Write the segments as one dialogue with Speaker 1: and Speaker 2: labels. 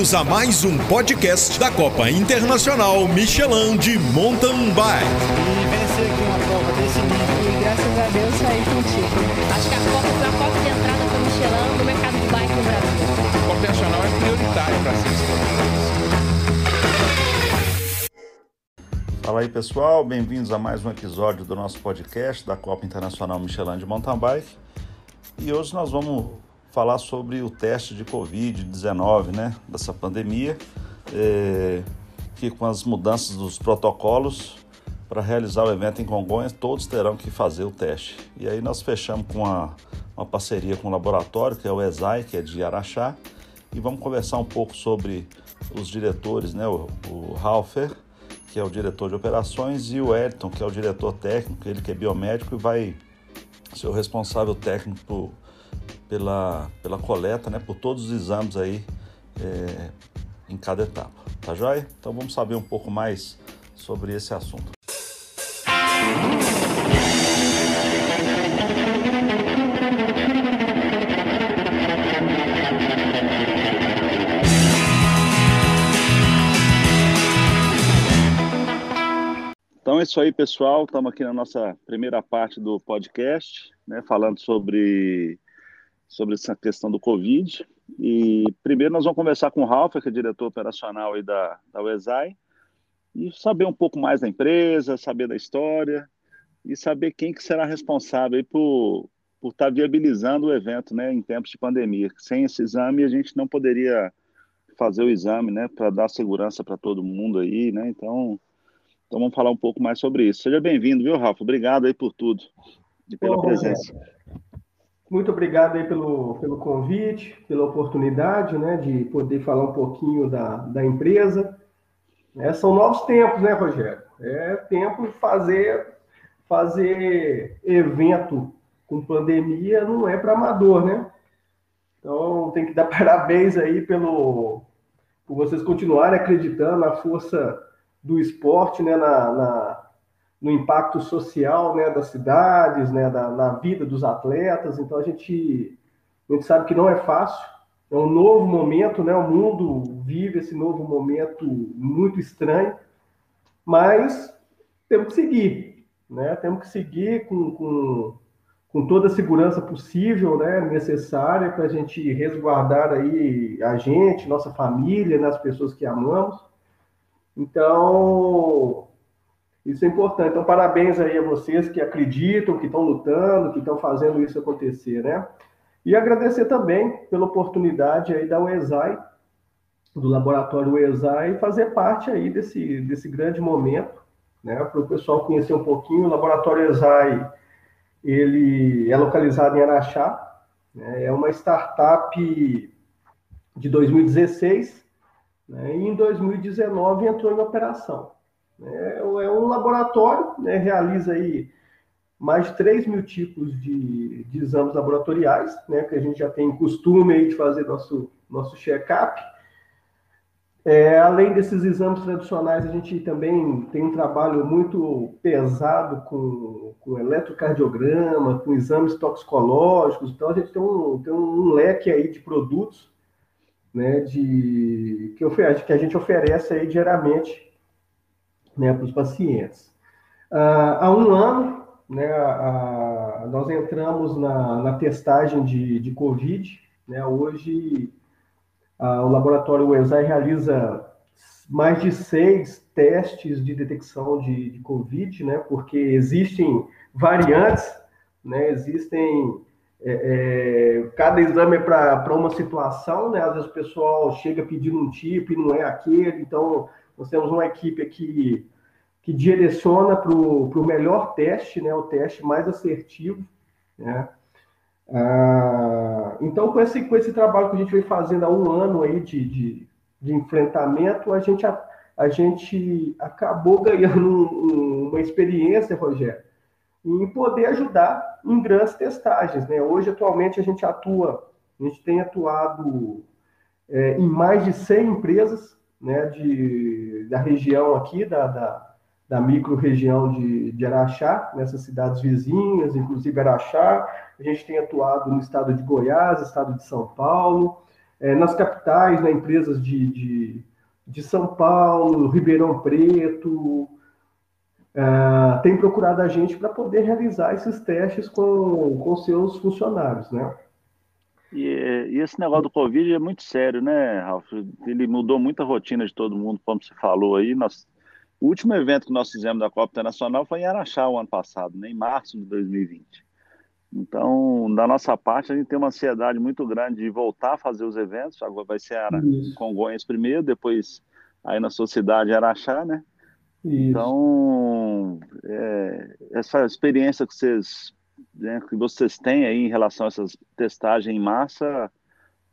Speaker 1: Bem-vindos a mais um podcast da Copa Internacional Michelin de Mountain Bike.
Speaker 2: E vencer aqui uma prova desse nível.
Speaker 3: E graças a Deus saí contigo.
Speaker 4: Acho que a Copa foi a porta de entrada para o Michelin no mercado de bike no Brasil.
Speaker 2: A Copa Internacional é prioritária para ser
Speaker 5: Fala aí pessoal, bem-vindos a mais um episódio do nosso podcast da Copa Internacional Michelin de Mountain Bike. E hoje nós vamos falar sobre o teste de Covid-19, né, dessa pandemia, é, que com as mudanças dos protocolos para realizar o evento em Congonhas, todos terão que fazer o teste. E aí nós fechamos com uma, uma parceria com o laboratório, que é o ESAI, que é de Araxá, e vamos conversar um pouco sobre os diretores, né, o, o que é o diretor de operações, e o Elton, que é o diretor técnico, ele que é biomédico e vai ser o responsável técnico pela, pela coleta, né, por todos os exames aí é, em cada etapa. Tá joia? Então vamos saber um pouco mais sobre esse assunto. Então é isso aí, pessoal. Estamos aqui na nossa primeira parte do podcast, né, falando sobre sobre essa questão do Covid. E primeiro nós vamos conversar com o Ralf, que é diretor operacional aí da, da UESAI, e saber um pouco mais da empresa, saber da história e saber quem que será responsável aí por, por estar tá viabilizando o evento né, em tempos de pandemia. Sem esse exame, a gente não poderia fazer o exame né, para dar segurança para todo mundo aí. Né? Então, então, vamos falar um pouco mais sobre isso. Seja bem-vindo, viu, Rafa? Obrigado aí por tudo e pela Bom, presença.
Speaker 6: Muito obrigado aí pelo, pelo convite, pela oportunidade né, de poder falar um pouquinho da, da empresa. É, são novos tempos, né, Rogério? É tempo de fazer, fazer evento com pandemia não é para amador, né? Então tem que dar parabéns aí pelo, por vocês continuarem acreditando na força do esporte, né, na, na no impacto social né, das cidades, né, da, na vida dos atletas. Então a gente, a gente sabe que não é fácil, é um novo momento, né? O mundo vive esse novo momento muito estranho, mas temos que seguir, né? Temos que seguir com, com, com toda a segurança possível, né? Necessária para a gente resguardar aí a gente, nossa família, né? as pessoas que amamos. Então, isso é importante. Então, parabéns aí a vocês que acreditam, que estão lutando, que estão fazendo isso acontecer, né? E agradecer também pela oportunidade aí da UESAI, do laboratório UESAI, fazer parte aí desse, desse grande momento, né? Para o pessoal conhecer um pouquinho, o laboratório UESAI, ele é localizado em Araxá, né? é uma startup de 2016, né? e em 2019 entrou em operação. É, é um laboratório, né, realiza aí mais de 3 mil tipos de, de exames laboratoriais, né, que a gente já tem costume de fazer nosso, nosso check-up. É, além desses exames tradicionais, a gente também tem um trabalho muito pesado com, com eletrocardiograma, com exames toxicológicos, então a gente tem um, tem um leque aí de produtos né, de, que, que a gente oferece aí diariamente né, para os pacientes. Ah, há um ano, né, a, nós entramos na, na testagem de, de Covid. Né, hoje, a, o laboratório UESAI realiza mais de seis testes de detecção de, de Covid, né, porque existem variantes, né, existem é, é, cada exame é para uma situação, né? Às vezes o pessoal chega pedindo um tipo e não é aquele, então nós temos uma equipe aqui que direciona para o melhor teste, né, o teste mais assertivo. Né? Ah, então, com esse, com esse trabalho que a gente vem fazendo há um ano aí de, de, de enfrentamento, a gente, a, a gente acabou ganhando um, uma experiência, Rogério, em poder ajudar em grandes testagens. Né? Hoje, atualmente, a gente atua, a gente tem atuado é, em mais de 100 empresas né, de, da região aqui, da, da, da micro-região de, de Araxá, nessas cidades vizinhas, inclusive Araxá. A gente tem atuado no estado de Goiás, estado de São Paulo, é, nas capitais, né, empresas de, de, de São Paulo, Ribeirão Preto, uh, tem procurado a gente para poder realizar esses testes com, com seus funcionários, né?
Speaker 5: E, e, esse negócio do Covid é muito sério, né, Ralf? Ele mudou muita rotina de todo mundo, como você falou aí. Nós, o último evento que nós fizemos da Copa Internacional foi em Araxá, o ano passado, né, em março de 2020. Então, da nossa parte, a gente tem uma ansiedade muito grande de voltar a fazer os eventos. Agora vai ser a Congonhas primeiro, depois aí na sua cidade, Araxá, né? Isso. Então, é, essa experiência que vocês, né, que vocês têm aí em relação a essas testagens em massa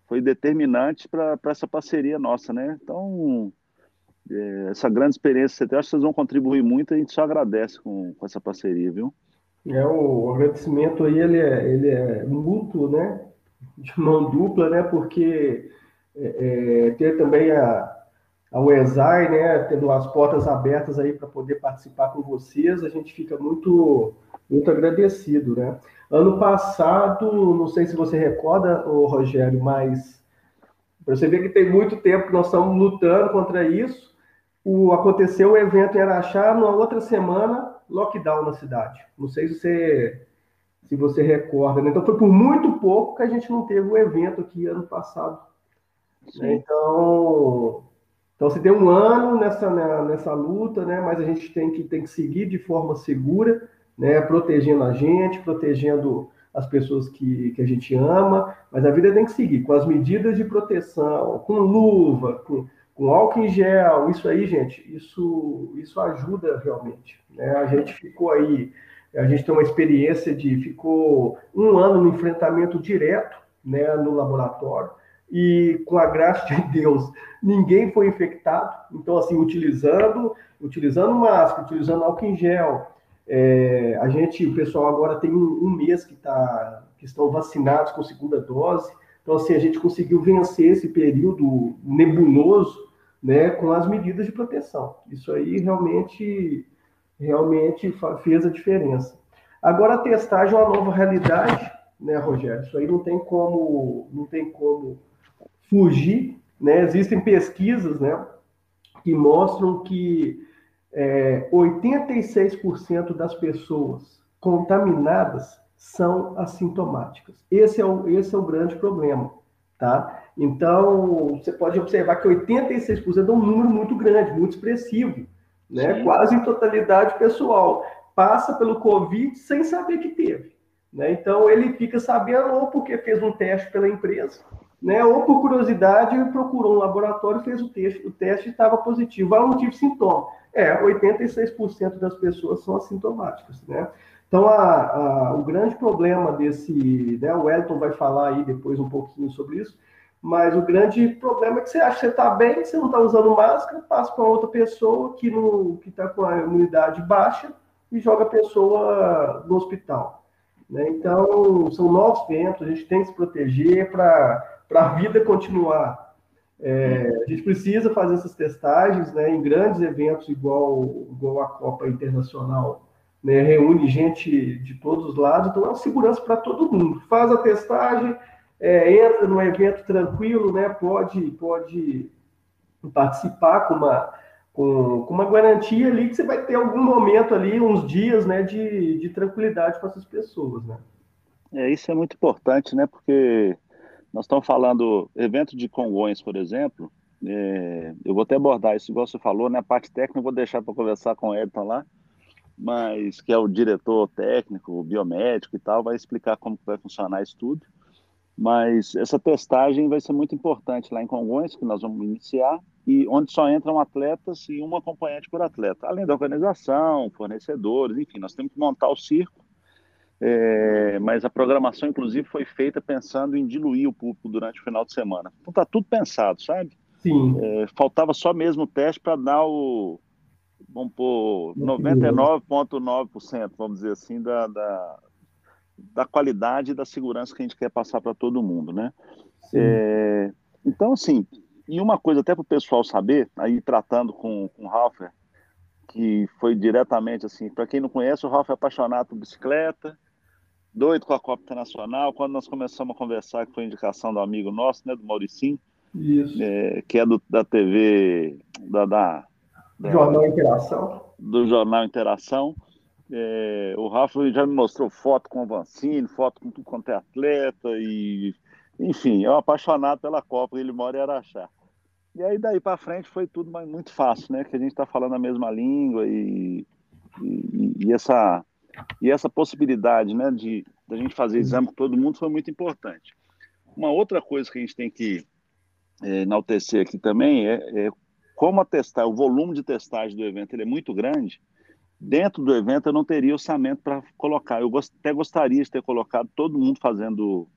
Speaker 5: foi determinante para essa parceria nossa, né? Então, é, essa grande experiência que você tem, acho que vocês vão contribuir muito e a gente só agradece com, com essa parceria, viu?
Speaker 6: É, o agradecimento aí, ele é, ele é mútuo, né? De mão dupla, né? Porque é, é ter também a, a UESAI, né, tendo as portas abertas aí para poder participar com vocês, a gente fica muito, muito agradecido, né? Ano passado, não sei se você recorda, Rogério, mas você vê que tem muito tempo que nós estamos lutando contra isso. O, aconteceu o evento em Araxá, na outra semana, lockdown na cidade. Não sei se você, se você recorda, né? Então foi por muito pouco que a gente não teve o evento aqui ano passado. Né? Então, então, se tem um ano nessa, né, nessa luta, né, mas a gente tem que, tem que seguir de forma segura, né, protegendo a gente, protegendo as pessoas que, que a gente ama, mas a vida tem que seguir com as medidas de proteção, com luva, com, com álcool em gel, isso aí, gente, isso, isso ajuda realmente. Né? A gente ficou aí, a gente tem uma experiência de, ficou um ano no enfrentamento direto né, no laboratório, e com a graça de Deus, ninguém foi infectado. Então, assim, utilizando, utilizando máscara, utilizando álcool em gel, é, a gente, o pessoal agora tem um, um mês que, tá, que estão vacinados com segunda dose. Então, assim, a gente conseguiu vencer esse período nebuloso, né, com as medidas de proteção. Isso aí realmente, realmente fez a diferença. Agora, a testagem é uma nova realidade, né, Rogério? Isso aí não tem como, não tem como fugir. Né? Existem pesquisas né, que mostram que é, 86% das pessoas contaminadas são assintomáticas. Esse é o, esse é o grande problema. Tá? Então, você pode observar que 86% é um número muito grande, muito expressivo, né? quase em totalidade pessoal. Passa pelo Covid sem saber que teve. Né? Então, ele fica sabendo ou porque fez um teste pela empresa, né? Ou por curiosidade, procurou um laboratório, fez o teste, o teste estava positivo. Ah, não tive sintoma. É, 86% das pessoas são assintomáticas, né? Então, a, a, o grande problema desse, né, o Elton vai falar aí depois um pouquinho sobre isso, mas o grande problema é que você acha que você está bem, você não está usando máscara, passa para outra pessoa que está com a imunidade baixa e joga a pessoa no hospital. Né? Então, são novos ventos, a gente tem que se proteger para a vida continuar. É, a gente precisa fazer essas testagens né, em grandes eventos, igual, igual a Copa Internacional, né, reúne gente de todos os lados, então é uma segurança para todo mundo. Faz a testagem, é, entra no evento tranquilo, né, pode, pode participar com uma, com, com, uma garantia ali que você vai ter algum momento ali, uns dias né, de, de tranquilidade com essas pessoas. Né?
Speaker 5: É, isso é muito importante, né? Porque nós estamos falando evento de Congonhas, por exemplo. É, eu vou até abordar isso, igual você falou, né? A parte técnica eu vou deixar para conversar com o Edson lá, mas que é o diretor técnico, biomédico e tal, vai explicar como vai funcionar isso tudo. Mas essa testagem vai ser muito importante lá em Congonhas, que nós vamos iniciar, e onde só entram atletas e um acompanhante por atleta, além da organização, fornecedores, enfim, nós temos que montar o circo é, mas a programação, inclusive, foi feita pensando em diluir o público durante o final de semana. Então tá tudo pensado, sabe?
Speaker 6: Sim.
Speaker 5: É, faltava só mesmo o teste para dar o, vamos pôr, 99,9%, vamos dizer assim, da, da, da, qualidade e da segurança que a gente quer passar para todo mundo, né? É, então, assim, e uma coisa até para o pessoal saber, aí tratando com, com o Ralfer, que foi diretamente assim, para quem não conhece, o Ralf é apaixonado por bicicleta, doido com a Copa Internacional. Quando nós começamos a conversar, que foi indicação do amigo nosso, né, do Mauricinho, é, que é do, da TV, da, da,
Speaker 6: da, Jornal Interação.
Speaker 5: Do Jornal Interação. É, o Rafa já me mostrou foto com o Vancini, foto com tudo quanto é atleta, e enfim, é um apaixonado pela Copa, ele mora em Araxá. E aí daí para frente foi tudo muito fácil, né? Que a gente está falando a mesma língua e, e, e, essa e essa possibilidade, né, de da gente fazer exame com todo mundo foi muito importante. Uma outra coisa que a gente tem que é, enaltecer aqui também é, é como a testar, o volume de testagem do evento ele é muito grande. Dentro do evento eu não teria orçamento para colocar. Eu gost, até gostaria de ter colocado todo mundo fazendo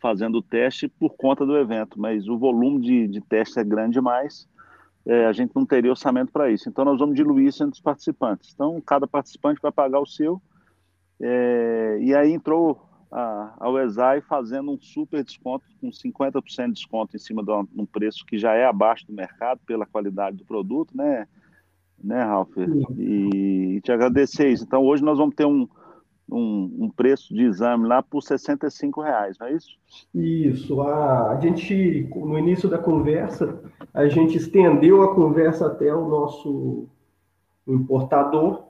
Speaker 5: fazendo o teste por conta do evento, mas o volume de, de teste é grande demais, é, a gente não teria orçamento para isso. Então, nós vamos diluir isso entre os participantes. Então, cada participante vai pagar o seu, é, e aí entrou a, a UESAI fazendo um super desconto, com 50% de desconto em cima de um preço que já é abaixo do mercado pela qualidade do produto, né, né Ralf? E, e te agradecer isso. Então, hoje nós vamos ter um, um, um, preço de exame lá por 65 reais, não é isso?
Speaker 6: Isso. A, a gente, no início da conversa, a gente estendeu a conversa até o nosso importador,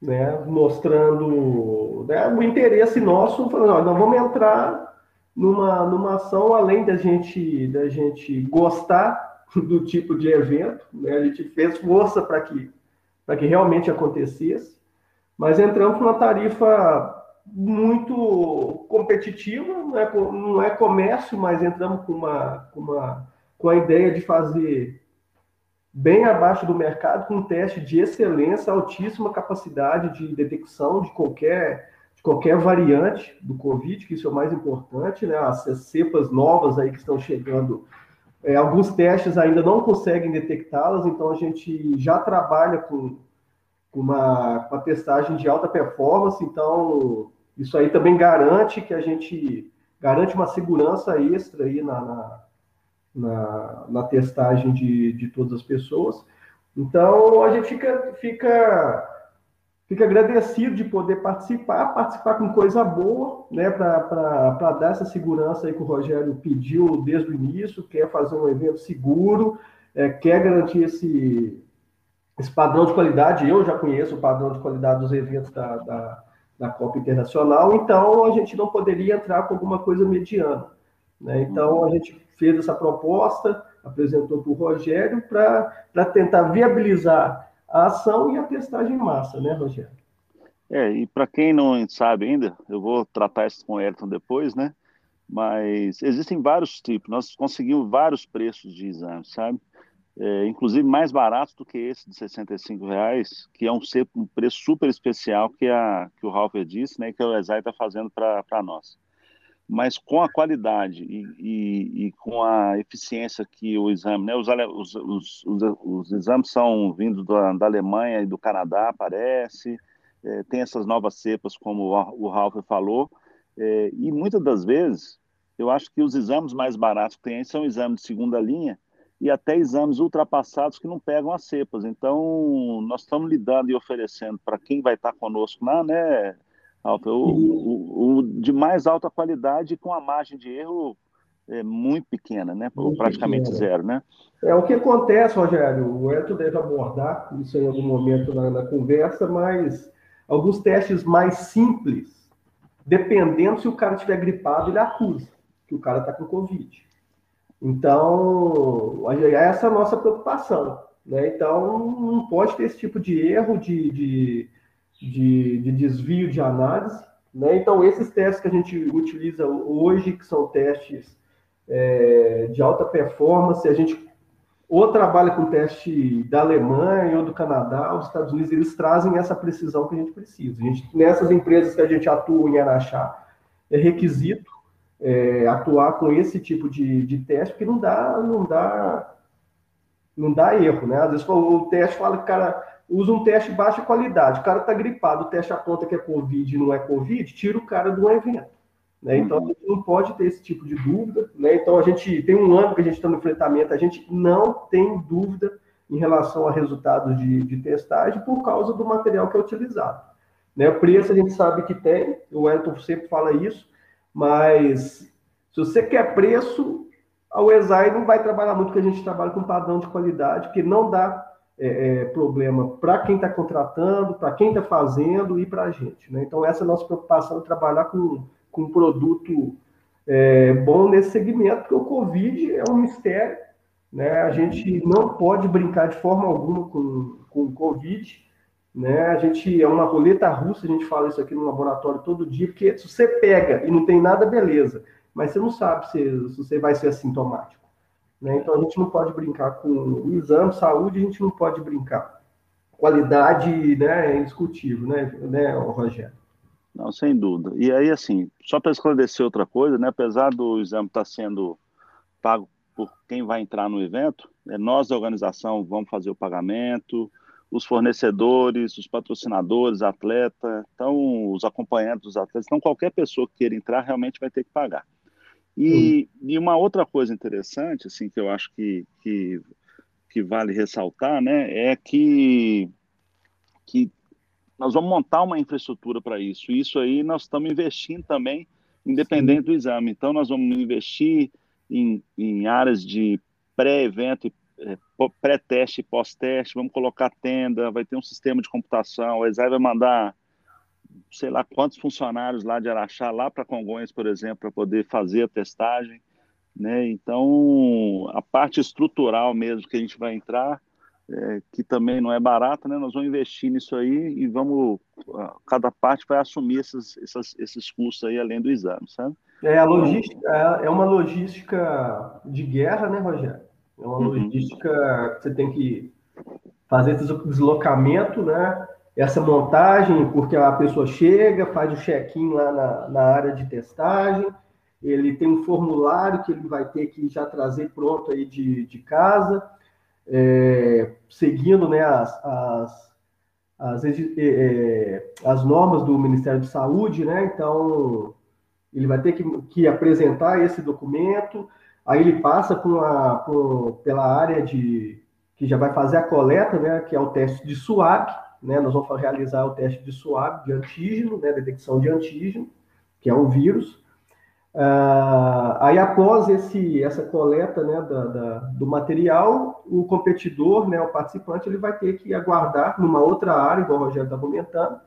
Speaker 6: né, mostrando né, o interesse nosso, falando, nós vamos entrar numa, numa ação além da gente, da gente gostar do tipo de evento, né, a gente fez força para que, que realmente acontecesse, mas entramos com uma tarifa muito competitiva, não é, não é comércio, mas entramos com uma, com uma com a ideia de fazer bem abaixo do mercado, com um teste de excelência, altíssima capacidade de detecção de qualquer, de qualquer variante do Covid, que isso é o mais importante, né? As, as cepas novas aí que estão chegando, é, alguns testes ainda não conseguem detectá-las, então a gente já trabalha com uma, uma testagem de alta performance, então isso aí também garante que a gente garante uma segurança extra aí na, na, na, na testagem de, de todas as pessoas. Então a gente fica, fica, fica agradecido de poder participar, participar com coisa boa, né, para dar essa segurança aí que o Rogério pediu desde o início, quer fazer um evento seguro, é, quer garantir esse, esse padrão de qualidade, eu já conheço o padrão de qualidade dos eventos da, da, da Copa Internacional, então a gente não poderia entrar com alguma coisa mediana. Né? Então a gente fez essa proposta, apresentou para o Rogério para tentar viabilizar a ação e a testagem em massa, né, Rogério?
Speaker 5: É, e para quem não sabe ainda, eu vou tratar isso com o Ayrton depois, né? Mas existem vários tipos, nós conseguimos vários preços de exames, sabe? É, inclusive mais barato do que esse de 65 reais, que é um, um preço super especial que, a, que o Halfer disse, né, que o Exai está fazendo para nós. Mas com a qualidade e, e, e, com a eficiência que o exame, né, os, os, os, os exames são vindos da, da, Alemanha e do Canadá, parece, é, tem essas novas cepas, como o, o falou, é, e muitas das vezes eu acho que os exames mais baratos que tem são exames de segunda linha, e até exames ultrapassados que não pegam as cepas. Então, nós estamos lidando e oferecendo para quem vai estar conosco lá, né, Alfa, o, o, o, de mais alta qualidade com a margem de erro é muito pequena, né? Muito praticamente pequena. zero, né?
Speaker 6: É o que acontece, Rogério. O Eto deve abordar isso em algum momento na, na conversa, mas alguns testes mais simples, dependendo se o cara estiver gripado, ele acusa que o cara está com Covid. Então, essa é a nossa preocupação. Né? Então, não pode ter esse tipo de erro de, de, de, de desvio de análise. Né? Então, esses testes que a gente utiliza hoje, que são testes é, de alta performance, a gente ou trabalha com teste da Alemanha ou do Canadá, os Estados Unidos, eles trazem essa precisão que a gente precisa. A gente, nessas empresas que a gente atua em Araxá, é requisito é, atuar com esse tipo de, de teste, porque não dá, não dá, não dá erro, né? Às vezes o teste fala que o cara usa um teste de baixa qualidade, o cara está gripado, o teste aponta que é Covid e não é Covid, tira o cara do evento. Né? Então a gente não pode ter esse tipo de dúvida. Né? Então a gente tem um ano que a gente está no enfrentamento, a gente não tem dúvida em relação a resultados de, de testagem por causa do material que é utilizado. Né? Preço a gente sabe que tem, o Elton sempre fala isso, mas se você quer preço, a UESAI não vai trabalhar muito, porque a gente trabalha com padrão de qualidade, que não dá é, é, problema para quem está contratando, para quem está fazendo e para a gente. Né? Então, essa é a nossa preocupação, trabalhar com, com um produto é, bom nesse segmento, porque o Covid é um mistério, né? a gente não pode brincar de forma alguma com, com o Covid, né? A gente é uma roleta russa, a gente fala isso aqui no laboratório todo dia, porque se você pega e não tem nada, beleza, mas você não sabe se, se você vai ser assintomático. Né? Então a gente não pode brincar com o exame, saúde, a gente não pode brincar. Qualidade né, é indiscutível, né, né Rogério?
Speaker 5: Não, sem dúvida. E aí, assim, só para esclarecer outra coisa, né, apesar do exame estar tá sendo pago por quem vai entrar no evento, é nós da organização vamos fazer o pagamento, os fornecedores, os patrocinadores, atleta, então os acompanhantes dos atletas, então qualquer pessoa que queira entrar realmente vai ter que pagar. E, hum. e uma outra coisa interessante, assim, que eu acho que, que, que vale ressaltar, né, é que, que nós vamos montar uma infraestrutura para isso. E isso aí nós estamos investindo também, independente Sim. do exame. Então, nós vamos investir em, em áreas de pré-evento e pré-teste e pós-teste, vamos colocar tenda, vai ter um sistema de computação, o ESAI vai mandar sei lá quantos funcionários lá de Araxá, lá para Congonhas, por exemplo, para poder fazer a testagem, né? Então, a parte estrutural mesmo que a gente vai entrar, é, que também não é barata, né? Nós vamos investir nisso aí e vamos, cada parte vai assumir esses, esses, esses custos aí além do exame, sabe?
Speaker 6: É, a logística, é, é uma logística de guerra, né, Rogério? É uma uhum. logística que você tem que fazer esse deslocamento, né? Essa montagem, porque a pessoa chega, faz o check-in lá na, na área de testagem, ele tem um formulário que ele vai ter que já trazer pronto aí de, de casa, é, seguindo né, as, as, as, é, as, normas do Ministério de Saúde, né? Então, ele vai ter que, que apresentar esse documento, Aí ele passa com a, com, pela área de que já vai fazer a coleta, né, que é o teste de SWAB, né, nós vamos realizar o teste de SWAB, de antígeno, né, detecção de antígeno, que é um vírus. Uh, aí após esse, essa coleta né, da, da, do material, o competidor, né, o participante, ele vai ter que aguardar numa outra área, igual o Rogério está comentando,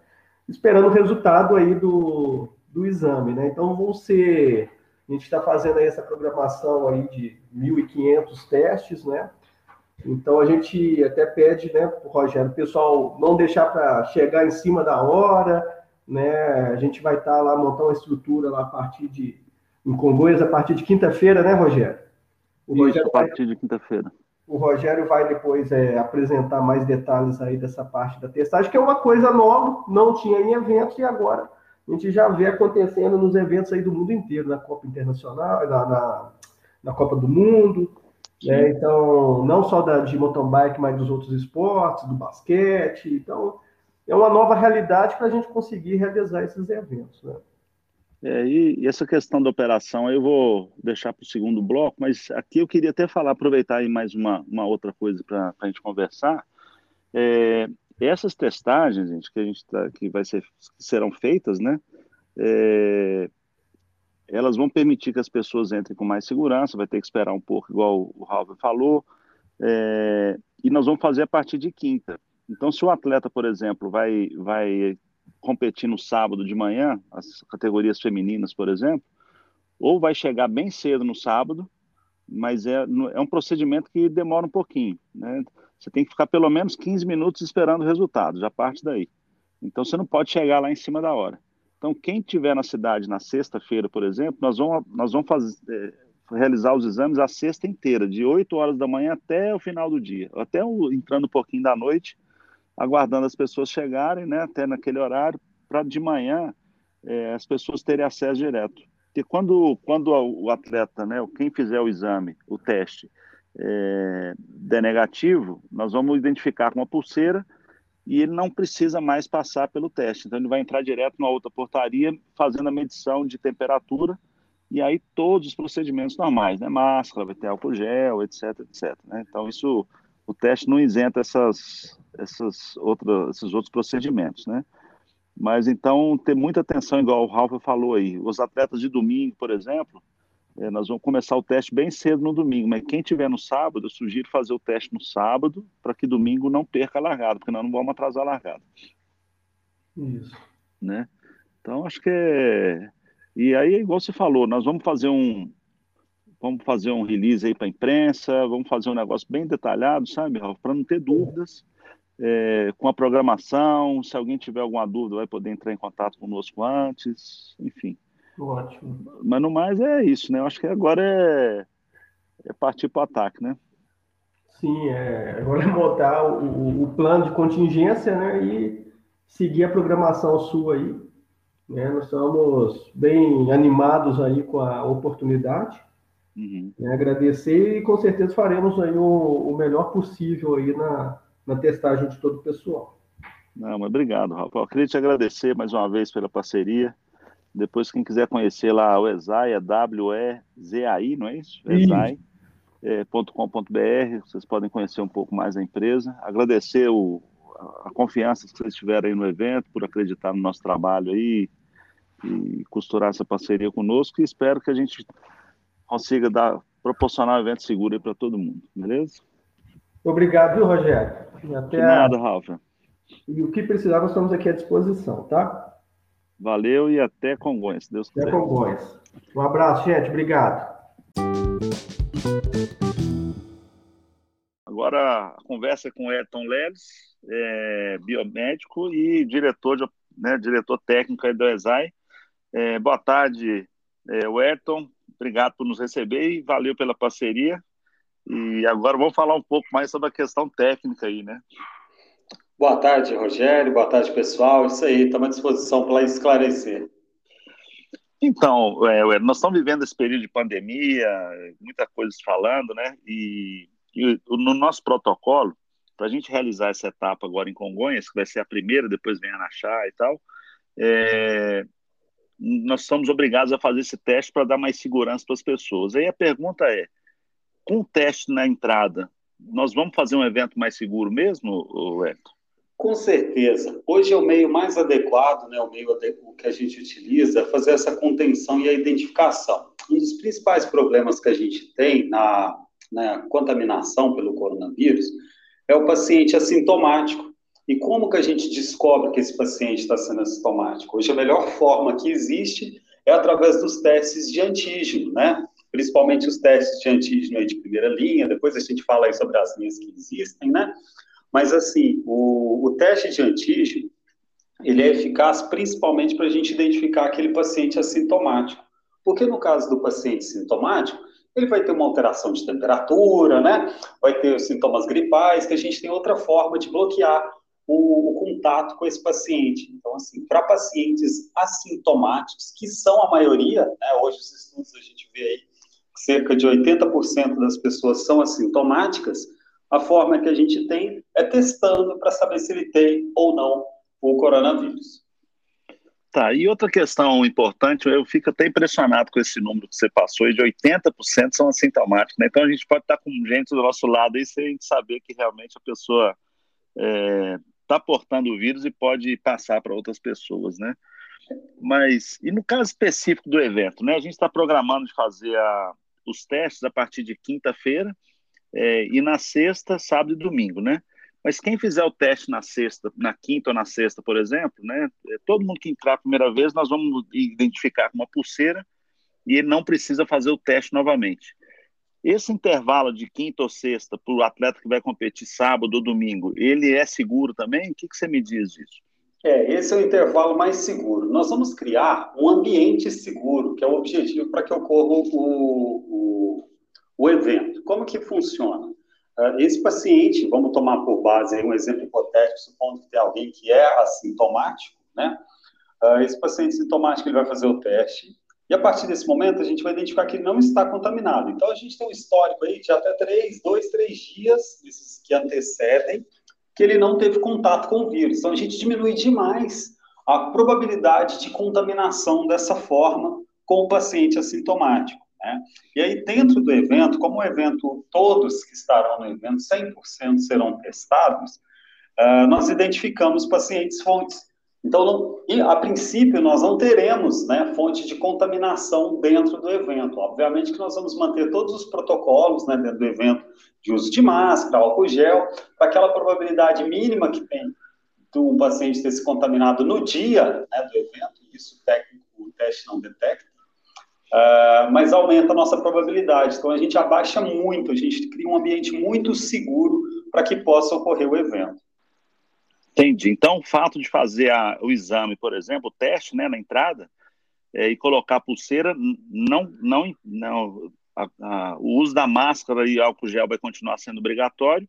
Speaker 6: esperando o resultado aí do, do exame. Né? Então vão ser a gente está fazendo aí essa programação aí de 1.500 testes, né? Então a gente até pede, né, Rogério, o pessoal não deixar para chegar em cima da hora, né? A gente vai estar tá lá montar uma estrutura lá a partir de em Congonhas a partir de quinta-feira, né, Rogério?
Speaker 5: O Isso, Rogério a partir vai, de quinta-feira.
Speaker 6: O Rogério vai depois é, apresentar mais detalhes aí dessa parte da testagem, que é uma coisa nova, não tinha em eventos e agora a gente já vê acontecendo nos eventos aí do mundo inteiro, na Copa Internacional, na, na, na Copa do Mundo, né? então, não só da, de mountain bike, mas dos outros esportes, do basquete, então, é uma nova realidade para a gente conseguir realizar esses eventos, né?
Speaker 5: É, e, e, essa questão da operação eu vou deixar para o segundo bloco, mas aqui eu queria até falar, aproveitar aí mais uma, uma outra coisa para a gente conversar. É, essas testagens, gente, que a gente tá, que vai ser, que serão feitas, né? É, elas vão permitir que as pessoas entrem com mais segurança, vai ter que esperar um pouco, igual o Ralf falou, é, e nós vamos fazer a partir de quinta. Então, se o atleta, por exemplo, vai, vai competir no sábado de manhã, as categorias femininas, por exemplo, ou vai chegar bem cedo no sábado, mas é, é um procedimento que demora um pouquinho, né? Você tem que ficar pelo menos 15 minutos esperando o resultado, já parte daí. Então você não pode chegar lá em cima da hora. Então quem tiver na cidade na sexta-feira, por exemplo, nós vamos, nós vamos fazer, é, realizar os exames a sexta inteira, de 8 horas da manhã até o final do dia, até o, entrando um pouquinho da noite, aguardando as pessoas chegarem, né, até naquele horário, para de manhã é, as pessoas terem acesso direto. Porque quando, quando o atleta, né, quem fizer o exame, o teste, é, der negativo, nós vamos identificar com uma pulseira e ele não precisa mais passar pelo teste. Então, ele vai entrar direto numa outra portaria, fazendo a medição de temperatura, e aí todos os procedimentos normais, né? Máscara, vai ter álcool gel, etc, etc. Né? Então, isso, o teste não isenta essas, essas outras, esses outros procedimentos, né? Mas então, ter muita atenção, igual o Ralf falou aí. Os atletas de domingo, por exemplo, é, nós vamos começar o teste bem cedo no domingo, mas quem tiver no sábado, eu sugiro fazer o teste no sábado, para que domingo não perca a largada, porque nós não vamos atrasar a largada.
Speaker 6: Isso.
Speaker 5: Né? Então, acho que é... E aí, igual você falou, nós vamos fazer um, vamos fazer um release aí para a imprensa, vamos fazer um negócio bem detalhado, sabe, Ralf, para não ter dúvidas é, com a programação. Se alguém tiver alguma dúvida, vai poder entrar em contato conosco antes, enfim.
Speaker 6: Ótimo.
Speaker 5: Mas no mais é isso, né? Eu acho que agora é, é partir para o ataque, né?
Speaker 6: Sim, é, agora é montar o, o, plano de contingência né, e seguir a programação sua aí. Né? Nós estamos bem animados aí com a oportunidade. Uhum. Né? Agradecer e com certeza faremos aí o, o melhor possível aí na, na testagem de todo o pessoal.
Speaker 5: Não, mas obrigado, Rafael. Eu queria te agradecer mais uma vez pela parceria. Depois, quem quiser conhecer lá o Exai, é W-E-Z-A-I, não é isso? Exai.com.br, é, vocês podem conhecer um pouco mais a empresa. Agradecer o, a confiança que vocês tiveram aí no evento, por acreditar no nosso trabalho aí e costurar essa parceria conosco. E espero que a gente consiga dar, proporcionar um evento seguro para todo mundo, beleza?
Speaker 6: Obrigado, viu, Rogério?
Speaker 5: Até De nada, Rafa.
Speaker 6: E o que precisar, nós estamos aqui à disposição, tá?
Speaker 5: Valeu e até Congonhas, Deus
Speaker 6: quiser. Até Congonhas. Um abraço, gente. Obrigado.
Speaker 5: Agora a conversa com o Edson Leles, é, biomédico e diretor, de, né, diretor técnico do ESAI. É, boa tarde, é, Ayrton. Obrigado por nos receber e valeu pela parceria. E agora vamos falar um pouco mais sobre a questão técnica aí, né?
Speaker 7: Boa tarde, Rogério. Boa tarde, pessoal. Isso aí, estamos à disposição para esclarecer.
Speaker 5: Então, é, nós estamos vivendo esse período de pandemia, muita coisa falando, né? E, e no nosso protocolo, para a gente realizar essa etapa agora em Congonhas, que vai ser a primeira, depois vem a Naxá e tal, é, nós somos obrigados a fazer esse teste para dar mais segurança para as pessoas. Aí a pergunta é: com o teste na entrada, nós vamos fazer um evento mais seguro mesmo, Hector?
Speaker 7: Com certeza. Hoje é o meio mais adequado, né, o meio que a gente utiliza, é fazer essa contenção e a identificação. Um dos principais problemas que a gente tem na, na contaminação pelo coronavírus é o paciente assintomático. E como que a gente descobre que esse paciente está sendo assintomático? Hoje a melhor forma que existe é através dos testes de antígeno, né? Principalmente os testes de antígeno de primeira linha, depois a gente fala aí sobre as linhas que existem, né? Mas, assim, o, o teste de antígeno, ele é eficaz principalmente para a gente identificar aquele paciente assintomático. Porque no caso do paciente sintomático, ele vai ter uma alteração de temperatura, né? Vai ter os sintomas gripais, que a gente tem outra forma de bloquear o, o contato com esse paciente. Então, assim, para pacientes assintomáticos, que são a maioria, né? Hoje os estudos a gente vê aí cerca de 80% das pessoas são assintomáticas, a forma que a gente tem é testando para saber se ele tem ou não o coronavírus.
Speaker 5: Tá, e outra questão importante, eu fico até impressionado com esse número que você passou, de 80% são assintomáticos, né? Então a gente pode estar com gente do nosso lado aí sem saber que realmente a pessoa está é, tá portando o vírus e pode passar para outras pessoas, né? Mas, e no caso específico do evento, né? A gente está programando de fazer a, os testes a partir de quinta-feira é, e na sexta, sábado e domingo, né? Mas quem fizer o teste na sexta, na quinta ou na sexta, por exemplo, né? É, todo mundo que entrar a primeira vez, nós vamos identificar com uma pulseira e ele não precisa fazer o teste novamente. Esse intervalo de quinta ou sexta para o atleta que vai competir sábado ou domingo, ele é seguro também? O que, que você me diz disso?
Speaker 7: É, esse é o intervalo mais seguro. Nós vamos criar um ambiente seguro, que é o objetivo para que ocorra o, o, o evento. Como que funciona? Uh, esse paciente, vamos tomar por base um exemplo hipotético, supondo que tem alguém que é assintomático, né? Uh, esse paciente sintomático ele vai fazer o teste, e a partir desse momento a gente vai identificar que ele não está contaminado. Então a gente tem um histórico aí de até três, dois, três dias, esses que antecedem, que ele não teve contato com o vírus. Então, a gente diminui demais a probabilidade de contaminação dessa forma com o paciente assintomático. Né? E aí, dentro do evento, como o evento, todos que estarão no evento, 100% serão testados, uh, nós identificamos pacientes fontes. Então, não, a princípio, nós não teremos né, fonte de contaminação dentro do evento. Obviamente que nós vamos manter todos os protocolos né, dentro do evento de uso de máscara, álcool gel, para aquela probabilidade mínima que tem de um paciente ter se contaminado no dia né, do evento, isso o técnico, o teste não detecta, uh, mas aumenta a nossa probabilidade. Então, a gente abaixa muito, a gente cria um ambiente muito seguro para que possa ocorrer o evento.
Speaker 5: Entendi. Então, o fato de fazer a, o exame, por exemplo, o teste né, na entrada, é, e colocar a pulseira, não, não, não a, a, o uso da máscara e álcool gel vai continuar sendo obrigatório,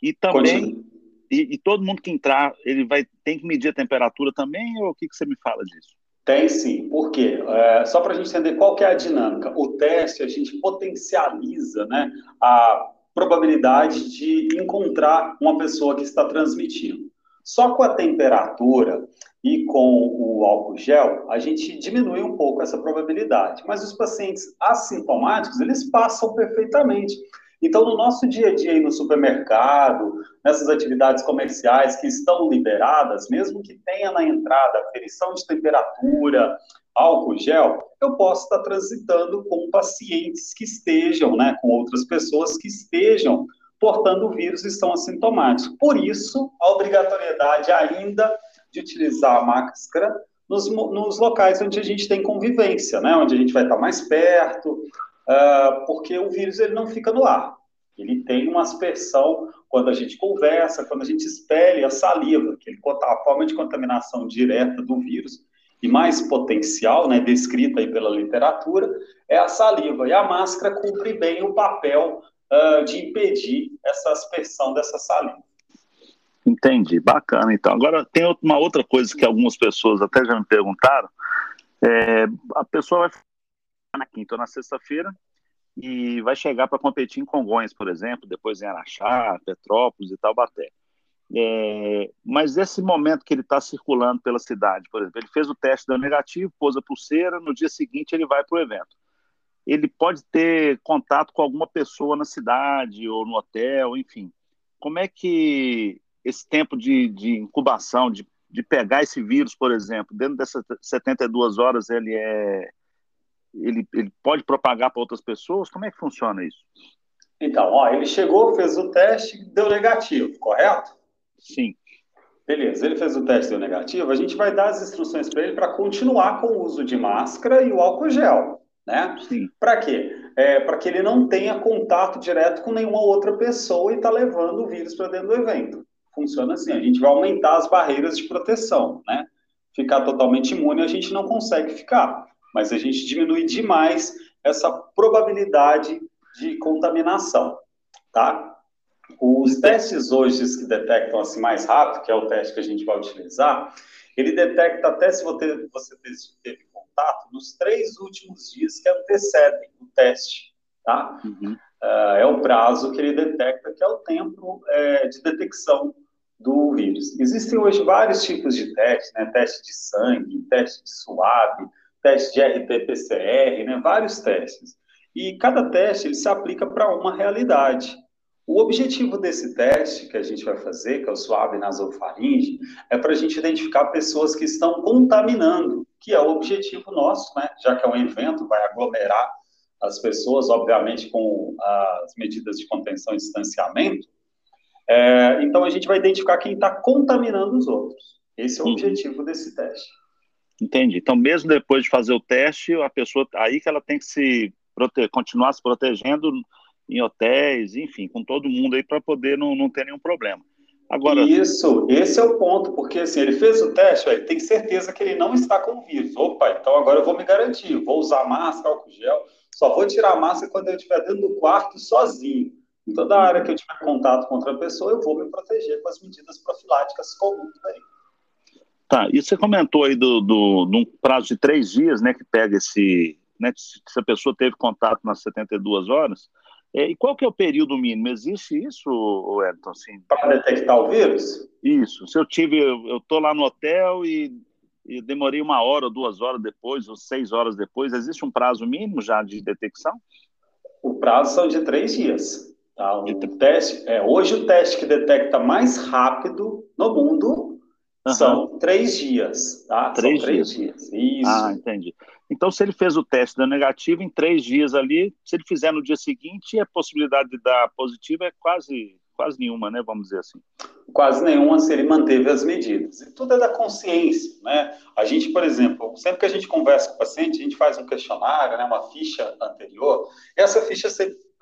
Speaker 5: e também, e, e, todo mundo que entrar, ele vai tem que medir a temperatura também, ou o que, que você me fala disso?
Speaker 7: Tem sim, por quê? É, só para a gente entender qual que é a dinâmica. O teste, a gente potencializa né, a probabilidade de encontrar uma pessoa que está transmitindo. Só com a temperatura e com o álcool gel, a gente diminui um pouco essa probabilidade. Mas os pacientes assintomáticos, eles passam perfeitamente. Então, no nosso dia a dia no supermercado, nessas atividades comerciais que estão liberadas, mesmo que tenha na entrada aferição de temperatura, álcool gel, eu posso estar transitando com pacientes que estejam, né, com outras pessoas que estejam portando o vírus e são assintomáticos. Por isso, a obrigatoriedade ainda de utilizar a máscara nos, nos locais onde a gente tem convivência, né? onde a gente vai estar mais perto, uh, porque o vírus ele não fica no ar. Ele tem uma aspersão quando a gente conversa, quando a gente expele a saliva, que ele, a forma de contaminação direta do vírus e mais potencial, né, descrita aí pela literatura, é a saliva. E a máscara cumpre bem o papel uh, de impedir essa aspersão dessa saliva.
Speaker 5: Entendi, bacana. Então, agora tem uma outra coisa que algumas pessoas até já me perguntaram. É, a pessoa vai na quinta ou na sexta-feira e vai chegar para competir em Congonhas, por exemplo, depois em Araxá, Petrópolis e Taubaté. É, mas esse momento que ele está circulando pela cidade, por exemplo, ele fez o teste, deu negativo, pôs a pulseira, no dia seguinte ele vai para o evento ele pode ter contato com alguma pessoa na cidade ou no hotel, enfim. Como é que esse tempo de, de incubação, de, de pegar esse vírus, por exemplo, dentro dessas 72 horas, ele é ele, ele pode propagar para outras pessoas? Como é que funciona isso?
Speaker 7: Então, ó, ele chegou, fez o teste, deu negativo, correto?
Speaker 5: Sim.
Speaker 7: Beleza, ele fez o teste, deu negativo. A gente vai dar as instruções para ele para continuar com o uso de máscara e o álcool gel né? Para quê? É, para que ele não tenha contato direto com nenhuma outra pessoa e está levando o vírus para dentro do evento. Funciona assim, a gente vai aumentar as barreiras de proteção, né? Ficar totalmente imune a gente não consegue ficar, mas a gente diminui demais essa probabilidade de contaminação, tá? Os testes hoje que detectam assim mais rápido, que é o teste que a gente vai utilizar, ele detecta até se você, você teve contato nos três últimos dias que antecedem o teste, tá? Uhum. Uh, é o prazo que ele detecta, que é o tempo é, de detecção do vírus. Existem hoje vários tipos de testes, né? Teste de sangue, teste de suave, teste de RT-PCR, né? Vários testes. E cada teste ele se aplica para uma realidade. O objetivo desse teste que a gente vai fazer, que é o suave nasofaringe, é para a gente identificar pessoas que estão contaminando, que é o objetivo nosso, né? Já que é um evento, vai aglomerar as pessoas, obviamente, com as medidas de contenção e distanciamento. É, então, a gente vai identificar quem está contaminando os outros. Esse é o uhum. objetivo desse teste.
Speaker 5: Entendi. Então, mesmo depois de fazer o teste, a pessoa, aí que ela tem que se prote... continuar se protegendo em hotéis, enfim, com todo mundo aí para poder não, não ter nenhum problema.
Speaker 7: Agora, Isso, esse é o ponto, porque assim, ele fez o teste, véio, tem certeza que ele não está com o vírus. Opa, então agora eu vou me garantir, vou usar máscara, álcool gel, só vou tirar a máscara quando eu estiver dentro do quarto sozinho. Em toda área que eu tiver contato com outra pessoa, eu vou me proteger com as medidas profiláticas comuns aí.
Speaker 5: Tá, e você comentou aí do, do, do prazo de três dias, né, que pega esse, né, se a pessoa teve contato nas 72 horas, e qual que é o período mínimo? Existe isso, Wellington? Assim,
Speaker 7: Para detectar o vírus?
Speaker 5: Isso. Se eu tive, eu estou lá no hotel e, e, demorei uma hora, duas horas depois, ou seis horas depois, existe um prazo mínimo já de detecção?
Speaker 7: O prazo são de três dias. Tá? O teste, é, hoje o teste que detecta mais rápido no mundo Uhum. São três dias, tá?
Speaker 5: Três,
Speaker 7: três
Speaker 5: dias.
Speaker 7: dias. Isso.
Speaker 5: Ah, entendi. Então, se ele fez o teste da negativo, em três dias ali, se ele fizer no dia seguinte, a possibilidade de dar positivo é quase, quase nenhuma, né? Vamos dizer assim.
Speaker 7: Quase nenhuma se ele manteve as medidas. E tudo é da consciência, né? A gente, por exemplo, sempre que a gente conversa com o paciente, a gente faz um questionário, né, uma ficha anterior, essa ficha,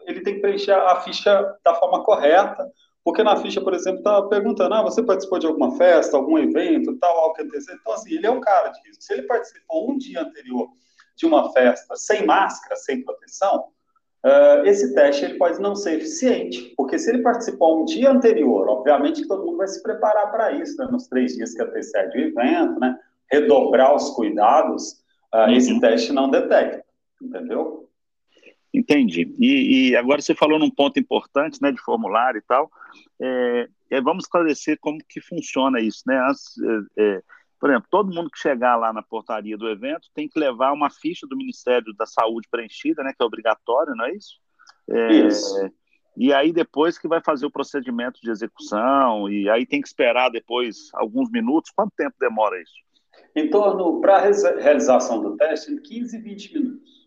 Speaker 7: ele tem que preencher a ficha da forma correta, porque na ficha, por exemplo, está perguntando: ah, você participou de alguma festa, algum evento, tal, algo que antecede. Então, assim, ele é um cara de risco. Se ele participou um dia anterior de uma festa sem máscara, sem proteção, uh, esse teste ele pode não ser eficiente, porque se ele participou um dia anterior, obviamente que todo mundo vai se preparar para isso, né, nos três dias que antecede o evento, né, redobrar os cuidados, uh, uhum. esse teste não detecta, entendeu?
Speaker 5: Entendi. E, e, agora você falou num ponto importante, né, de formulário e tal. É, é, vamos esclarecer como que funciona isso, né? As, é, é, por exemplo, todo mundo que chegar lá na portaria do evento tem que levar uma ficha do Ministério da Saúde preenchida, né, que é obrigatório, não é isso?
Speaker 7: É, isso.
Speaker 5: E aí depois que vai fazer o procedimento de execução e aí tem que esperar depois alguns minutos. Quanto tempo demora isso?
Speaker 7: Em torno para a realização do teste, 15, 20 minutos.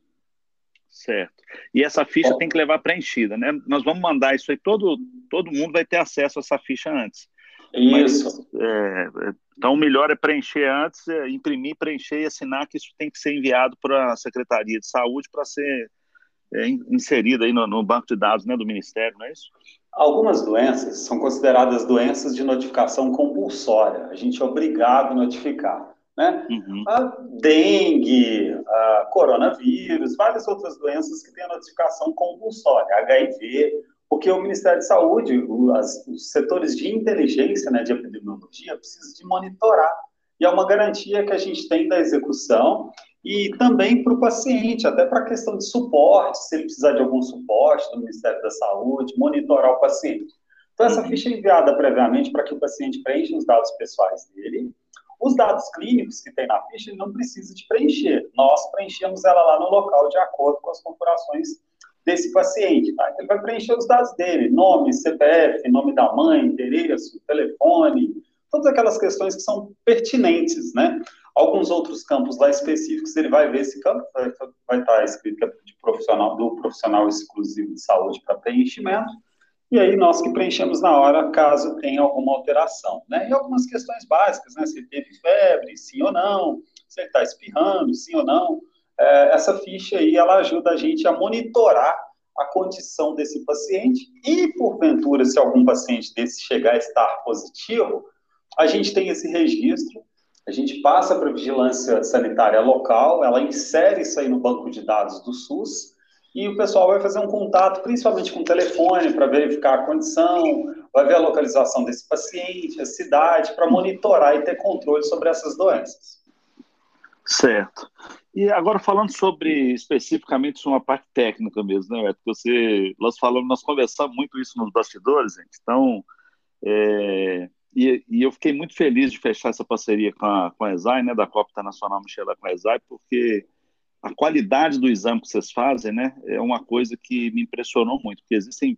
Speaker 5: Certo. E essa ficha tem que levar preenchida, né? Nós vamos mandar isso aí, todo, todo mundo vai ter acesso a essa ficha antes.
Speaker 7: Isso.
Speaker 5: Mas, é, então, o melhor é preencher antes, é, imprimir, preencher e assinar que isso tem que ser enviado para a Secretaria de Saúde para ser é, inserido aí no, no, banco de dados né, do Ministério, não é isso?
Speaker 7: Algumas doenças são consideradas doenças de notificação compulsória. A gente é obrigado a notificar né? Uhum. A dengue, a coronavírus, várias outras doenças que têm a notificação compulsória, HIV, porque o Ministério de Saúde, as, os setores de inteligência, né, de epidemiologia, precisam de monitorar. E é uma garantia que a gente tem da execução e também para o paciente, até para a questão de suporte, se ele precisar de algum suporte do Ministério da Saúde, monitorar o paciente. Então, essa uhum. ficha é enviada previamente para que o paciente preencha os dados pessoais dele os dados clínicos que tem na ficha, ele não precisa de preencher. Nós preenchemos ela lá no local de acordo com as configurações desse paciente. Tá? Então, ele vai preencher os dados dele, nome, CPF, nome da mãe, endereço, telefone, todas aquelas questões que são pertinentes, né? Alguns outros campos lá específicos, ele vai ver esse campo, vai, vai estar escrito que é de profissional, do profissional exclusivo de saúde para preenchimento, e aí nós que preenchemos na hora, caso tenha alguma alteração, né? E algumas questões básicas, né? Se teve febre, sim ou não, se está espirrando, sim ou não. É, essa ficha aí, ela ajuda a gente a monitorar a condição desse paciente e, porventura, se algum paciente desse chegar a estar positivo, a gente tem esse registro, a gente passa para a vigilância sanitária local, ela insere isso aí no banco de dados do SUS, e o pessoal vai fazer um contato, principalmente com o telefone, para verificar a condição, vai ver a localização desse paciente, a cidade, para monitorar e ter controle sobre essas doenças.
Speaker 5: Certo. E agora falando sobre especificamente sobre uma parte técnica mesmo, né, Porque você, nós falamos, nós conversamos muito isso nos bastidores, gente. Então, é, e, e, eu fiquei muito feliz de fechar essa parceria com a, com a ESAI, né, da Copa Internacional Michelin com a ESAI, porque a qualidade do exame que vocês fazem, né, é uma coisa que me impressionou muito, porque existem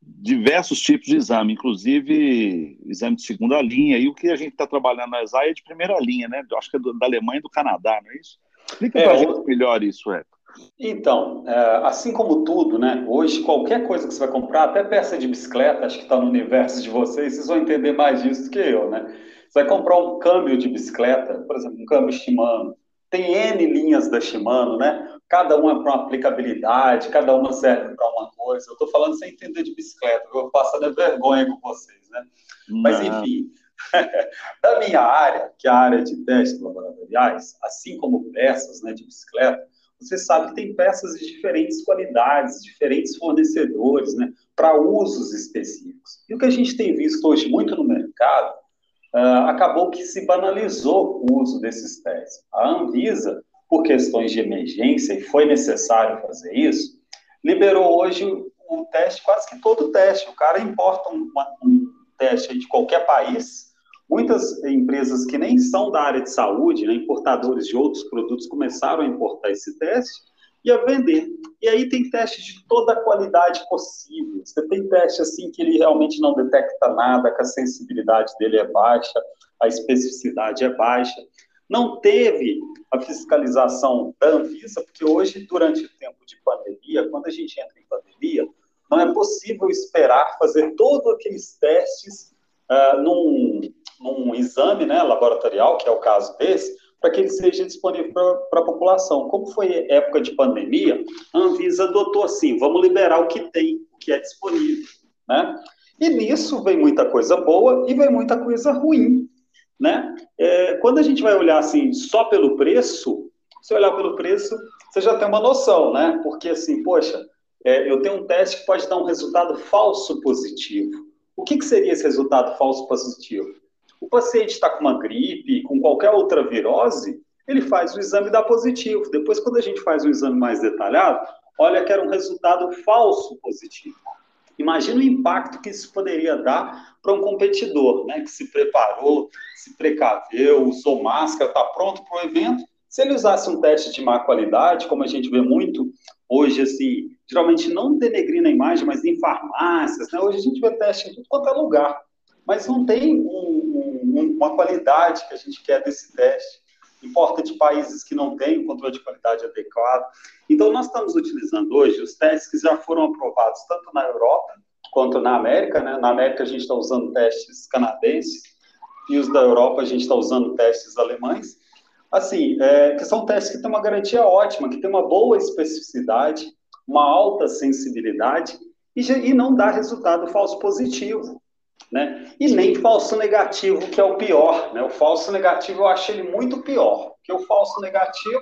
Speaker 5: diversos tipos de exame, inclusive exame de segunda linha, e o que a gente está trabalhando na ESAI é de primeira linha, né? Eu acho que é do, da Alemanha e do Canadá, não é isso? Explica é, para a gente melhor isso, Eco.
Speaker 7: Então, é, assim como tudo, né? Hoje, qualquer coisa que você vai comprar, até peça de bicicleta, acho que está no universo de vocês, vocês vão entender mais disso do que eu, né? Você vai comprar um câmbio de bicicleta, por exemplo, um câmbio Shimano, tem N linhas da Shimano, né? Cada uma para uma aplicabilidade, cada uma serve para uma coisa. Eu estou falando sem entender de bicicleta, eu passo até vergonha com vocês, né? Não. Mas, enfim, da minha área, que é a área de testes laboratoriais, assim como peças né, de bicicleta, você sabe que tem peças de diferentes qualidades, diferentes fornecedores, né, para usos específicos. E o que a gente tem visto hoje muito no mercado uh, acabou que se banalizou o uso desses testes. A Anvisa, por questões de emergência, e foi necessário fazer isso, liberou hoje o teste, quase que todo teste. O cara importa um, um teste de qualquer país. Muitas empresas que nem são da área de saúde, né, importadores de outros produtos, começaram a importar esse teste. Ia vender. E aí tem teste de toda a qualidade possível. Você tem teste assim que ele realmente não detecta nada, que a sensibilidade dele é baixa, a especificidade é baixa. Não teve a fiscalização da Anvisa, porque hoje, durante o tempo de pandemia, quando a gente entra em pandemia, não é possível esperar fazer todos aqueles testes uh, num, num exame né, laboratorial, que é o caso desse, para que ele seja disponível para a população. Como foi época de pandemia, a Anvisa adotou assim, vamos liberar o que tem, o que é disponível, né? E nisso vem muita coisa boa e vem muita coisa ruim, né? É, quando a gente vai olhar assim só pelo preço, se olhar pelo preço, você já tem uma noção, né? Porque assim, poxa, é, eu tenho um teste que pode dar um resultado falso positivo. O que, que seria esse resultado falso positivo? O paciente está com uma gripe, com qualquer outra virose, ele faz o exame e dá positivo. Depois, quando a gente faz um exame mais detalhado, olha que era um resultado falso positivo. Imagina o impacto que isso poderia dar para um competidor, né, que se preparou, se precaveu, usou máscara, está pronto para o evento. Se ele usasse um teste de má qualidade, como a gente vê muito hoje, assim, geralmente não denegrindo a imagem, mas em farmácias, né? Hoje a gente vê teste em tudo quanto é lugar, mas não tem um, um, uma qualidade que a gente quer desse teste. Importa de países que não têm um controle de qualidade adequado. Então, nós estamos utilizando hoje os testes que já foram aprovados tanto na Europa quanto na América. Né? Na América, a gente está usando testes canadenses e os da Europa, a gente está usando testes alemães. Assim, é, que são testes que têm uma garantia ótima, que têm uma boa especificidade, uma alta sensibilidade e, e não dá resultado falso positivo. Né? E nem falso negativo, que é o pior. Né? O falso negativo eu acho ele muito pior, porque o falso negativo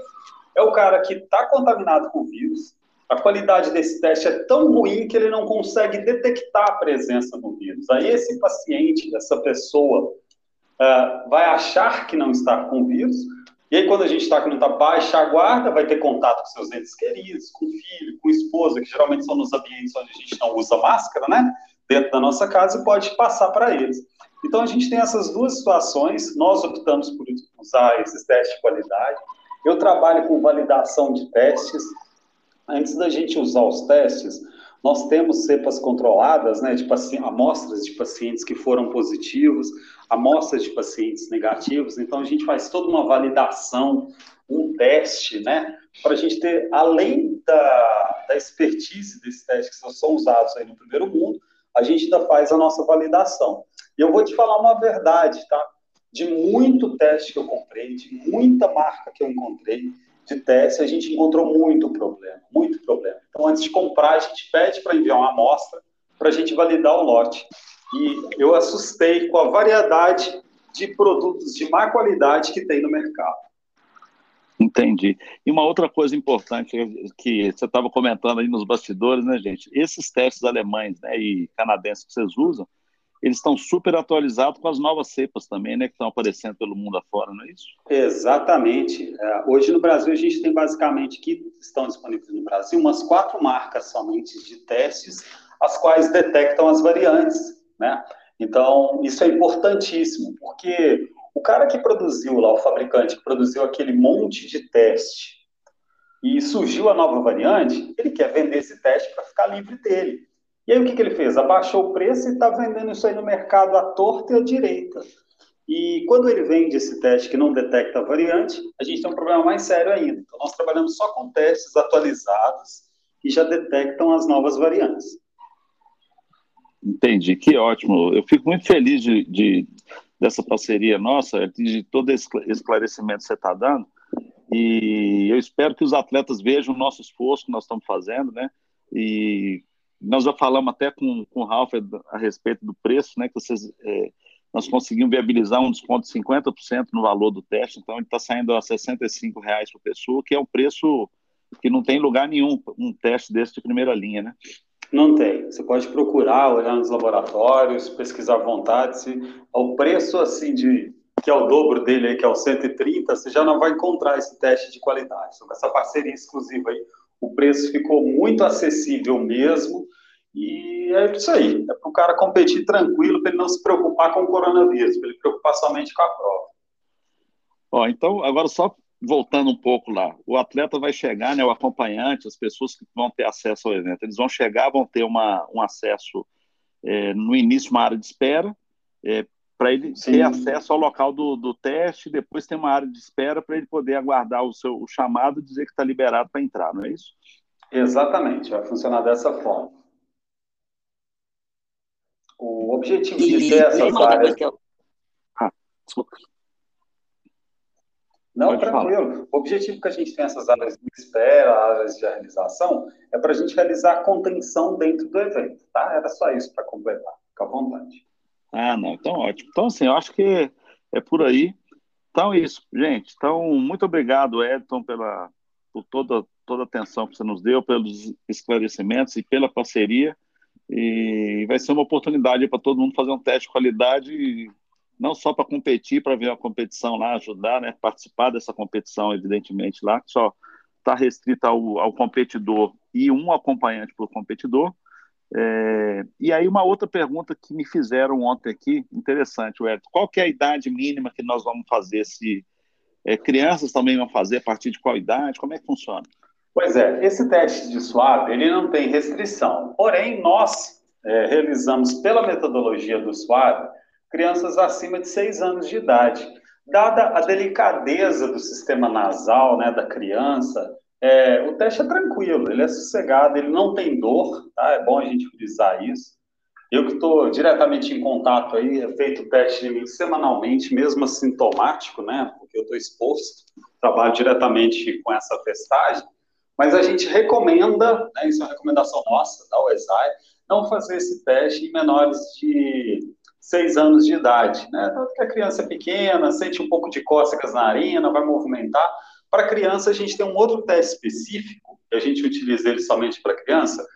Speaker 7: é o cara que está contaminado com o vírus, a qualidade desse teste é tão ruim que ele não consegue detectar a presença do vírus. Aí esse paciente, essa pessoa, uh, vai achar que não está com o vírus, e aí, quando a gente está com muita baixa a guarda, vai ter contato com seus entes queridos, com o filho, com a esposa, que geralmente são nos ambientes onde a gente não usa máscara, né? Dentro da nossa casa e pode passar para eles. Então, a gente tem essas duas situações. Nós optamos por usar esses testes de qualidade. Eu trabalho com validação de testes. Antes da gente usar os testes, nós temos cepas controladas, né, de amostras de pacientes que foram positivos, amostras de pacientes negativos. Então, a gente faz toda uma validação, um teste, né, para a gente ter, além da, da expertise desses testes que são usados aí no primeiro mundo, a gente ainda faz a nossa validação. E eu vou te falar uma verdade, tá? De muito teste que eu comprei, de muita marca que eu encontrei, de teste, a gente encontrou muito problema, muito problema. Então, antes de comprar, a gente pede para enviar uma amostra para a gente validar o lote. E eu assustei com a variedade de produtos de má qualidade que tem no mercado.
Speaker 5: Entendi. E uma outra coisa importante que você estava comentando aí nos bastidores, né, gente? Esses testes alemães né, e canadenses que vocês usam, eles estão super atualizados com as novas cepas também, né, que estão aparecendo pelo mundo afora, não é isso?
Speaker 7: Exatamente. É, hoje no Brasil a gente tem basicamente que estão disponíveis no Brasil umas quatro marcas somente de testes, as quais detectam as variantes, né? Então isso é importantíssimo, porque o cara que produziu lá, o fabricante que produziu aquele monte de teste e surgiu a nova variante, ele quer vender esse teste para ficar livre dele. E aí o que, que ele fez? Abaixou o preço e está vendendo isso aí no mercado à torta e à direita. E quando ele vende esse teste que não detecta a variante, a gente tem um problema mais sério ainda. Então, nós trabalhamos só com testes atualizados e já detectam as novas variantes.
Speaker 5: Entendi, que ótimo. Eu fico muito feliz de, de dessa parceria nossa, de todo esse esclarecimento que você está dando. E eu espero que os atletas vejam o nosso esforço que nós estamos fazendo, né? E nós já falamos até com, com o Ralf a respeito do preço, né, que vocês, é, nós conseguimos viabilizar um desconto de 50% no valor do teste, então ele está saindo a 65 reais por pessoa, que é um preço que não tem lugar nenhum, um teste desse de primeira linha, né?
Speaker 7: Não tem. Você pode procurar, olhar nos laboratórios, pesquisar à vontade. Se o preço assim de que é o dobro dele aí, que é o 130, você já não vai encontrar esse teste de qualidade. Então, com essa parceria exclusiva aí, o preço ficou muito acessível mesmo. E é isso aí, é para o cara competir tranquilo, para ele não se preocupar com o coronavírus, para ele preocupar somente com a prova.
Speaker 5: Ó, então, agora só voltando um pouco lá, o atleta vai chegar, né, o acompanhante, as pessoas que vão ter acesso ao evento, eles vão chegar, vão ter uma, um acesso é, no início, uma área de espera, é, para ele Sim. ter acesso ao local do, do teste, depois tem uma área de espera para ele poder aguardar o seu o chamado e dizer que está liberado para entrar, não é isso?
Speaker 7: Exatamente, vai funcionar dessa forma. O objetivo de ter essas áreas. Eu... Ah, desculpa. Não, Pode tranquilo. Falar. O objetivo que a gente tem essas áreas de espera, áreas de realização, é para a gente realizar a contenção dentro do evento, tá? Era só isso para completar. Fica à vontade.
Speaker 5: Ah, não, então ótimo. Então, assim, eu acho que é por aí. Então, é isso, gente. Então, muito obrigado, Edson, pela, por toda, toda a atenção que você nos deu, pelos esclarecimentos e pela parceria. E vai ser uma oportunidade para todo mundo fazer um teste de qualidade não só para competir, para ver a competição lá, ajudar, né, participar dessa competição, evidentemente, lá, que só está restrita ao, ao, competidor e um acompanhante por competidor. É, e aí uma outra pergunta que me fizeram ontem aqui, interessante, Edson, qual que é a idade mínima que nós vamos fazer? Se é, crianças também vão fazer, a partir de qual idade? Como é que funciona?
Speaker 7: Pois é, esse teste de SWAB, ele não tem restrição, porém nós é, realizamos pela metodologia do SWAB crianças acima de 6 anos de idade. Dada a delicadeza do sistema nasal né, da criança, é, o teste é tranquilo, ele é sossegado, ele não tem dor, tá? É bom a gente frisar isso. Eu que estou diretamente em contato aí, é feito o teste semanalmente, mesmo assintomático, né? Porque eu estou exposto, trabalho diretamente com essa testagem, mas a gente recomenda, né, isso é uma recomendação nossa, da UESAI, não fazer esse teste em menores de seis anos de idade, né? Tanto que a criança é pequena, sente um pouco de cócegas na narina, vai movimentar. Para criança, a gente tem um outro teste específico, que a gente utiliza ele somente para criança,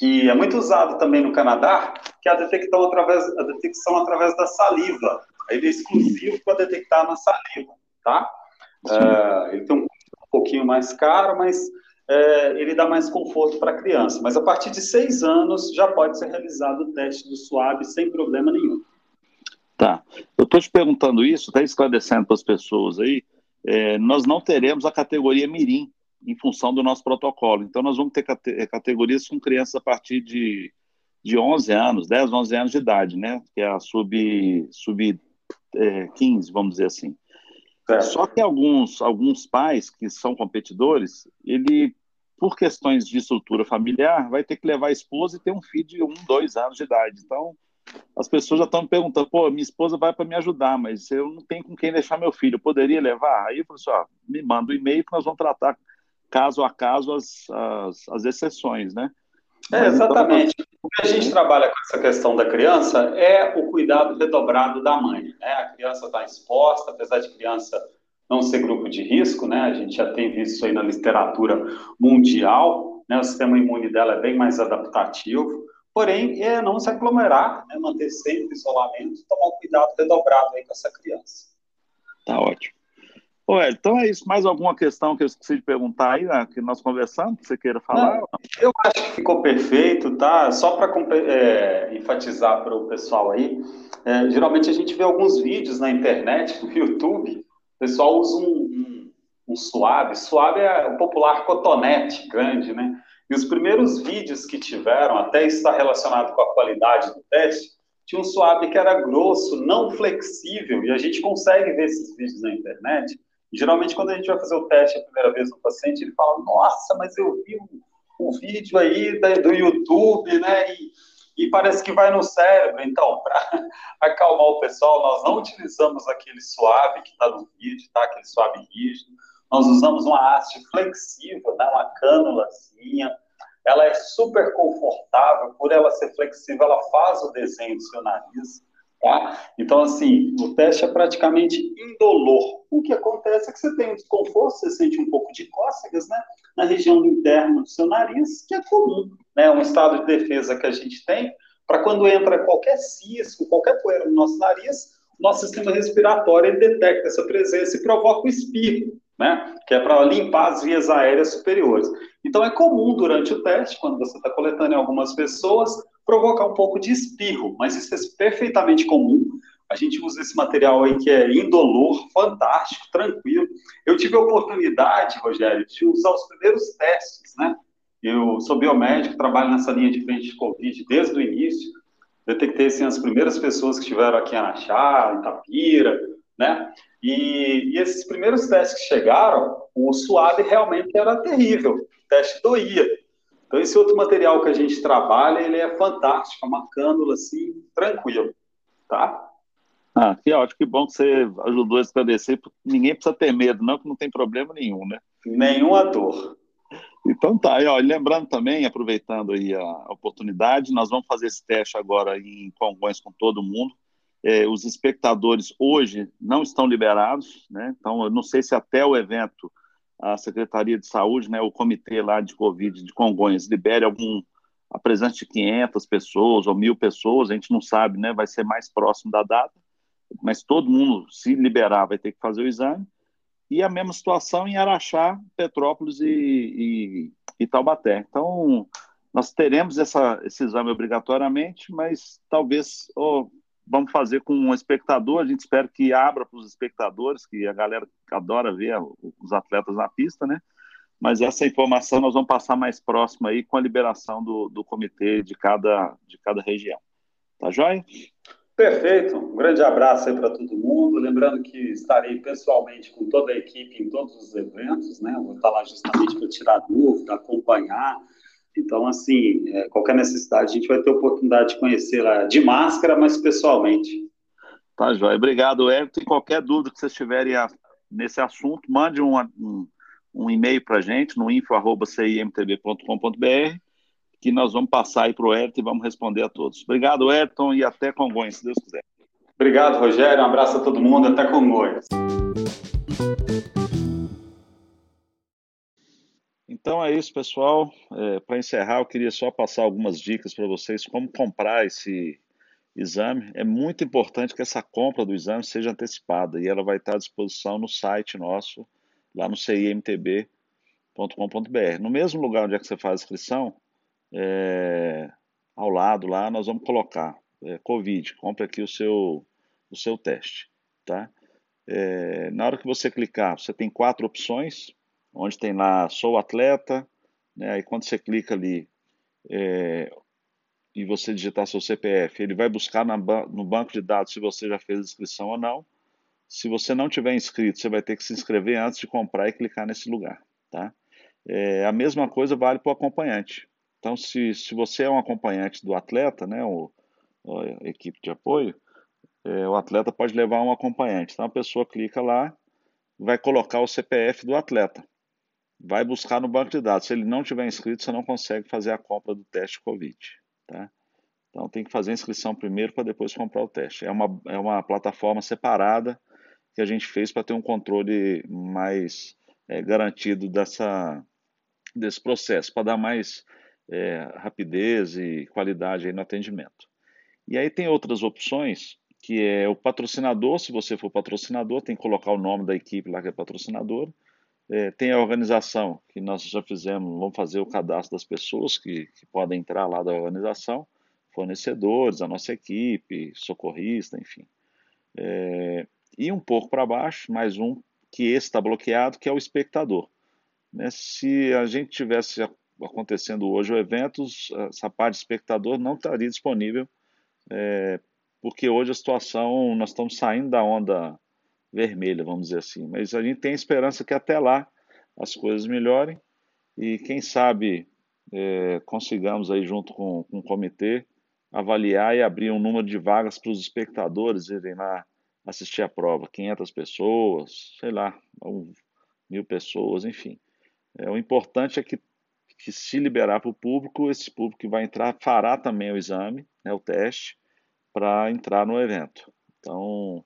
Speaker 7: que é muito usado também no Canadá, que é a detecção através, a detecção através da saliva. Ele é exclusivo para detectar na saliva, tá? É, ele tem um, um pouquinho mais caro, mas é, ele dá mais conforto para a criança. Mas a partir de seis anos já pode ser realizado o teste do SUAB sem problema nenhum.
Speaker 5: Tá. Eu estou te perguntando isso, está esclarecendo para as pessoas aí. É, nós não teremos a categoria Mirim em função do nosso protocolo. Então, nós vamos ter cate categorias com crianças a partir de, de 11 anos, 10, 11 anos de idade, né? Que é a sub, sub é, 15, vamos dizer assim. É. Só que alguns, alguns pais que são competidores, ele, por questões de estrutura familiar, vai ter que levar a esposa e ter um filho de um, dois anos de idade. Então, as pessoas já estão me perguntando, pô, minha esposa vai para me ajudar, mas eu não tenho com quem deixar meu filho, eu poderia levar? Aí eu falei assim, ó, me manda o um e-mail que nós vamos tratar caso a caso as, as, as exceções, né?
Speaker 7: É, então, exatamente. Então... O que a gente trabalha com essa questão da criança é o cuidado redobrado da mãe. Né? A criança está exposta, apesar de criança não ser grupo de risco, né? A gente já tem visto isso aí na literatura mundial, né? O sistema imune dela é bem mais adaptativo. Porém, é não se aglomerar, né, manter sempre isolamento, tomar um cuidado redobrado aí com essa criança.
Speaker 5: Tá ótimo. Ô, então é isso. Mais alguma questão que eu esqueci de perguntar aí, né, que nós conversamos, que você queira falar? Não,
Speaker 7: eu acho que ficou perfeito, tá? Só para é, enfatizar para o pessoal aí, é, geralmente a gente vê alguns vídeos na internet, no YouTube, o pessoal usa um, um, um suave. Suave é o popular cotonete grande, né? E os primeiros vídeos que tiveram, até está relacionado com a qualidade do teste, tinha um suave que era grosso, não flexível, e a gente consegue ver esses vídeos na internet. E, geralmente, quando a gente vai fazer o teste a primeira vez no paciente, ele fala: Nossa, mas eu vi um, um vídeo aí do YouTube, né? E, e parece que vai no cérebro. Então, para acalmar o pessoal, nós não utilizamos aquele suave que está no vídeo, tá? Aquele suave rígido nós usamos uma haste flexível, né, uma cânulazinha. Ela é super confortável, por ela ser flexível, ela faz o desenho do seu nariz. Tá? Então, assim, o teste é praticamente indolor. O que acontece é que você tem um desconforto, você sente um pouco de cócegas, né? Na região interna do seu nariz, que é comum, né? Um estado de defesa que a gente tem para quando entra qualquer cisco, qualquer poeira no nosso nariz, nosso sistema respiratório detecta essa presença e provoca o espirro né? Que é para limpar as vias aéreas superiores. Então é comum durante o teste, quando você está coletando em algumas pessoas, provocar um pouco de espirro, mas isso é perfeitamente comum. A gente usa esse material aí que é indolor, fantástico, tranquilo. Eu tive a oportunidade, Rogério, de usar os primeiros testes, né? Eu sou biomédico, trabalho nessa linha de frente de Covid desde o início. Detectei assim, as primeiras pessoas que estiveram aqui em Araxá, em Tapira, né? E, e, esses primeiros testes que chegaram, o suave realmente era terrível, o teste doía. Então, esse outro material que a gente trabalha, ele é fantástico, é uma cânula assim, tranquilo, tá?
Speaker 5: Ah, que ótimo, que bom que você ajudou a esclarecer, porque ninguém precisa ter medo, não, que não tem problema nenhum, né?
Speaker 7: Nenhuma dor.
Speaker 5: Então tá, e, ó, lembrando também, aproveitando aí a oportunidade, nós vamos fazer esse teste agora em Congonhas com todo mundo. É, os espectadores hoje não estão liberados, né? Então eu não sei se até o evento a Secretaria de Saúde, né, o comitê lá de Covid de Congonhas libere algum a presença de 500 pessoas ou mil pessoas, a gente não sabe, né? Vai ser mais próximo da data, mas todo mundo se liberar vai ter que fazer o exame e a mesma situação em Araxá, Petrópolis e, e, e Taubaté. Então, nós teremos essa, esse exame obrigatoriamente, mas talvez oh, vamos fazer com um espectador, a gente espera que abra para os espectadores, que a galera adora ver os atletas na pista, né? Mas essa informação nós vamos passar mais próximo aí com a liberação do, do comitê de cada, de cada região. Tá joia?
Speaker 7: Perfeito. Um grande abraço aí para todo mundo. Lembrando que estarei pessoalmente com toda a equipe em todos os eventos, né? vou estar lá justamente para tirar dúvida, acompanhar. Então, assim, é, qualquer necessidade, a gente vai ter oportunidade de conhecer lá de máscara, mas pessoalmente.
Speaker 5: Tá, Joia. Obrigado, Everton. E qualquer dúvida que vocês tiverem nesse assunto, mande um, um, um e-mail para a gente no info.cimtb.com.br que nós vamos passar aí para o Ayrton e vamos responder a todos. Obrigado, Ayrton, e até Congonhas, se Deus quiser.
Speaker 7: Obrigado, Rogério. Um abraço a todo mundo. Até Congonhas.
Speaker 5: Então é isso, pessoal. É, para encerrar, eu queria só passar algumas dicas para vocês como comprar esse exame. É muito importante que essa compra do exame seja antecipada e ela vai estar à disposição no site nosso, lá no cimtb.com.br. No mesmo lugar onde é que você faz a inscrição, é, ao lado lá, nós vamos colocar é, Covid, compre aqui o seu, o seu teste, tá? É, na hora que você clicar, você tem quatro opções, onde tem lá sou atleta, né? Aí quando você clica ali é, e você digitar seu CPF, ele vai buscar na, no banco de dados se você já fez inscrição ou não. Se você não tiver inscrito, você vai ter que se inscrever antes de comprar e clicar nesse lugar, tá? É, a mesma coisa vale para o acompanhante. Então, se, se você é um acompanhante do atleta, né, ou equipe de apoio, é, o atleta pode levar um acompanhante. Então, a pessoa clica lá, vai colocar o CPF do atleta, vai buscar no banco de dados. Se ele não tiver inscrito, você não consegue fazer a compra do teste COVID. Tá? Então, tem que fazer a inscrição primeiro para depois comprar o teste. É uma, é uma plataforma separada que a gente fez para ter um controle mais é, garantido dessa, desse processo, para dar mais é, rapidez e qualidade no atendimento. E aí tem outras opções, que é o patrocinador, se você for patrocinador, tem que colocar o nome da equipe lá que é patrocinador. É, tem a organização, que nós já fizemos, vamos fazer o cadastro das pessoas que, que podem entrar lá da organização, fornecedores, a nossa equipe, socorrista, enfim. É, e um pouco para baixo, mais um, que esse está bloqueado, que é o espectador. Né? Se a gente tivesse acontecendo hoje o evento, essa parte de espectador não estaria disponível, é, porque hoje a situação, nós estamos saindo da onda vermelha, vamos dizer assim, mas a gente tem esperança que até lá as coisas melhorem e quem sabe é, consigamos aí junto com, com o comitê avaliar e abrir um número de vagas para os espectadores irem lá assistir a prova, 500 pessoas, sei lá, mil pessoas, enfim. É, o importante é que que se liberar para o público, esse público que vai entrar fará também o exame, né, o teste, para entrar no evento. Então,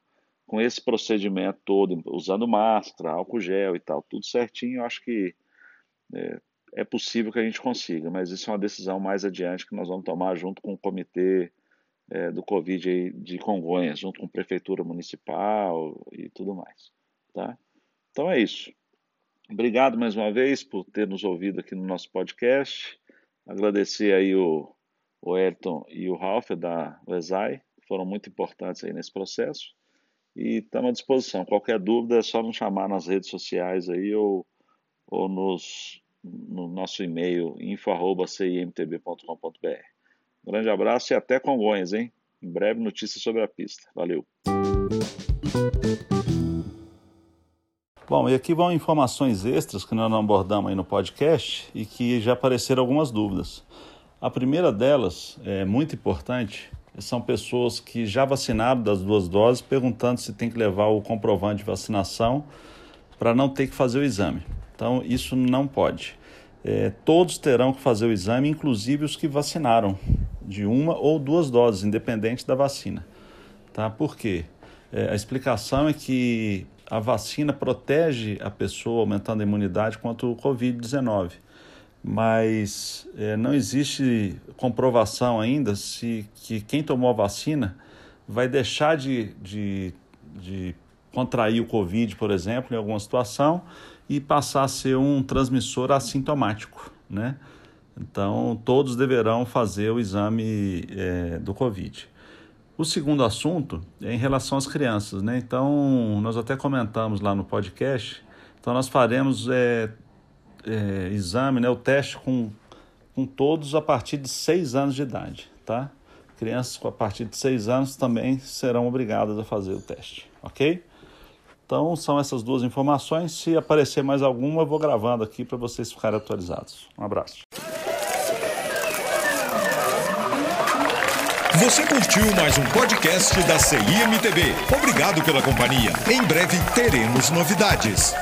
Speaker 5: com esse procedimento todo, usando máscara, álcool gel e tal, tudo certinho, eu acho que é, é possível que a gente consiga, mas isso é uma decisão mais adiante que nós vamos tomar junto com o comitê é, do Covid de Congonhas, junto com a prefeitura municipal e tudo mais, tá? Então é isso. Obrigado mais uma vez por ter nos ouvido aqui no nosso podcast. Agradecer aí o, o Elton e o Ralph da Wesai, foram muito importantes aí nesse processo. E estamos à disposição. Qualquer dúvida é só nos chamar nas redes sociais aí ou, ou nos, no nosso e-mail info.cimtb.com.br. Grande abraço e até Congonhas, hein? Em breve notícias sobre a pista. Valeu! Bom, e aqui vão informações extras que nós não abordamos aí no podcast e que já apareceram algumas dúvidas. A primeira delas, é muito importante, são pessoas que já vacinaram das duas doses, perguntando se tem que levar o comprovante de vacinação para não ter que fazer o exame. Então, isso não pode. É, todos terão que fazer o exame, inclusive os que vacinaram de uma ou duas doses, independente da vacina. Tá? Por quê? É, a explicação é que a vacina protege a pessoa, aumentando a imunidade contra o Covid-19. Mas é, não existe comprovação ainda se que quem tomou a vacina vai deixar de, de, de contrair o Covid, por exemplo, em alguma situação, e passar a ser um transmissor assintomático, né? Então, todos deverão fazer o exame é, do Covid. O segundo assunto é em relação às crianças, né? Então, nós até comentamos lá no podcast. Então, nós faremos é, é, exame, né, o teste com, com todos a partir de seis anos de idade, tá? Crianças a partir de seis anos também serão obrigadas a fazer o teste, ok? Então, são essas duas informações. Se aparecer mais alguma, eu vou gravando aqui para vocês ficarem atualizados. Um abraço.
Speaker 1: Você curtiu mais um podcast da CIMTV. Obrigado pela companhia. Em breve teremos novidades.